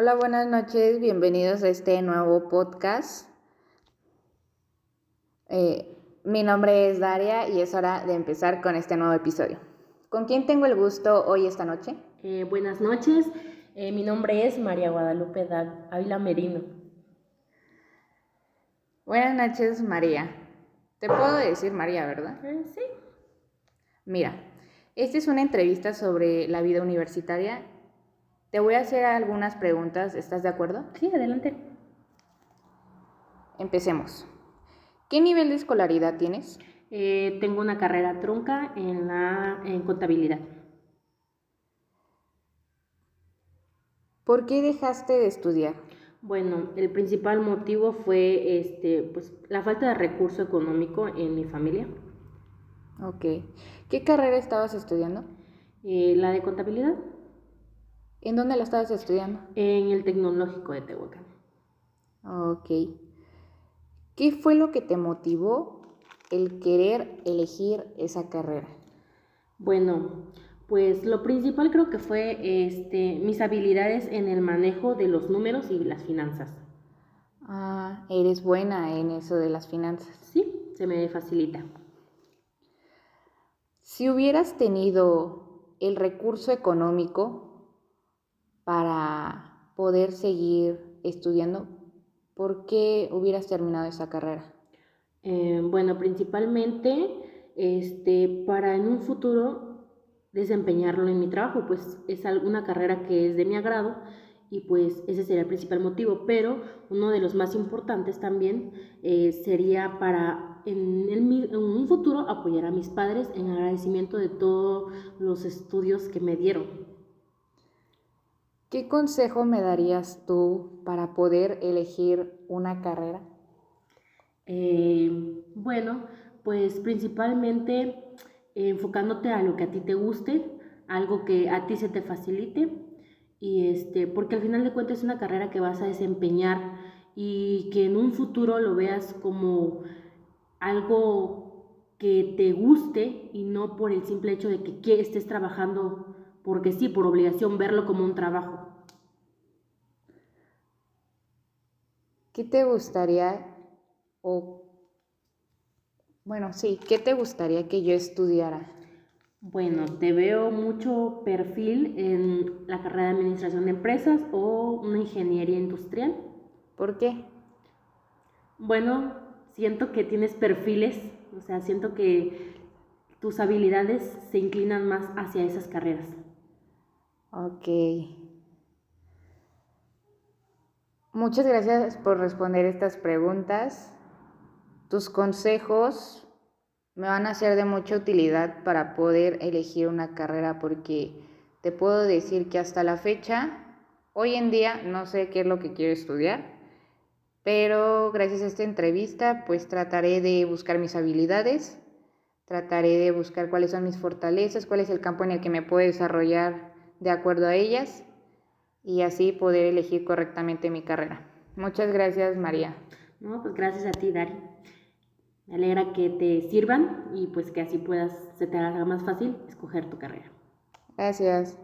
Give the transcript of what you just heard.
Hola, buenas noches, bienvenidos a este nuevo podcast. Eh, mi nombre es Daria y es hora de empezar con este nuevo episodio. ¿Con quién tengo el gusto hoy esta noche? Eh, buenas noches, eh, mi nombre es María Guadalupe Ávila Merino. Buenas noches, María. Te puedo decir María, ¿verdad? sí. Mira, esta es una entrevista sobre la vida universitaria te voy a hacer algunas preguntas, ¿estás de acuerdo? Sí, adelante. Empecemos. ¿Qué nivel de escolaridad tienes? Eh, tengo una carrera trunca en, la, en contabilidad. ¿Por qué dejaste de estudiar? Bueno, el principal motivo fue este, pues, la falta de recurso económico en mi familia. Ok. ¿Qué carrera estabas estudiando? Eh, la de contabilidad. ¿En dónde la estabas estudiando? En el Tecnológico de Tehuacán. Ok. ¿Qué fue lo que te motivó el querer elegir esa carrera? Bueno, pues lo principal creo que fue este, mis habilidades en el manejo de los números y las finanzas. Ah, eres buena en eso de las finanzas. Sí, se me facilita. Si hubieras tenido el recurso económico para poder seguir estudiando, ¿por qué hubieras terminado esa carrera? Eh, bueno, principalmente este, para en un futuro desempeñarlo en mi trabajo, pues es alguna carrera que es de mi agrado y pues ese sería el principal motivo, pero uno de los más importantes también eh, sería para en, en, un futuro apoyar a mis padres en agradecimiento de todos los estudios que me dieron. ¿Qué consejo me darías tú para poder elegir una carrera? Eh, bueno, pues principalmente enfocándote a lo que a ti te guste, algo que a ti se te facilite y este, porque al final de cuentas es una carrera que vas a desempeñar y que en un futuro lo veas como algo que te guste y no por el simple hecho de que estés trabajando porque sí, por obligación, verlo como un trabajo. ¿Qué te gustaría o bueno, sí, ¿qué te gustaría que yo estudiara? Bueno, te veo mucho perfil en la carrera de administración de empresas o una ingeniería industrial. ¿Por qué? Bueno, siento que tienes perfiles, o sea, siento que tus habilidades se inclinan más hacia esas carreras. Ok. Muchas gracias por responder estas preguntas. Tus consejos me van a ser de mucha utilidad para poder elegir una carrera porque te puedo decir que hasta la fecha, hoy en día no sé qué es lo que quiero estudiar, pero gracias a esta entrevista pues trataré de buscar mis habilidades, trataré de buscar cuáles son mis fortalezas, cuál es el campo en el que me puedo desarrollar de acuerdo a ellas y así poder elegir correctamente mi carrera. Muchas gracias, María. No, pues gracias a ti, Dari. Me alegra que te sirvan y pues que así puedas, se te haga más fácil escoger tu carrera. Gracias.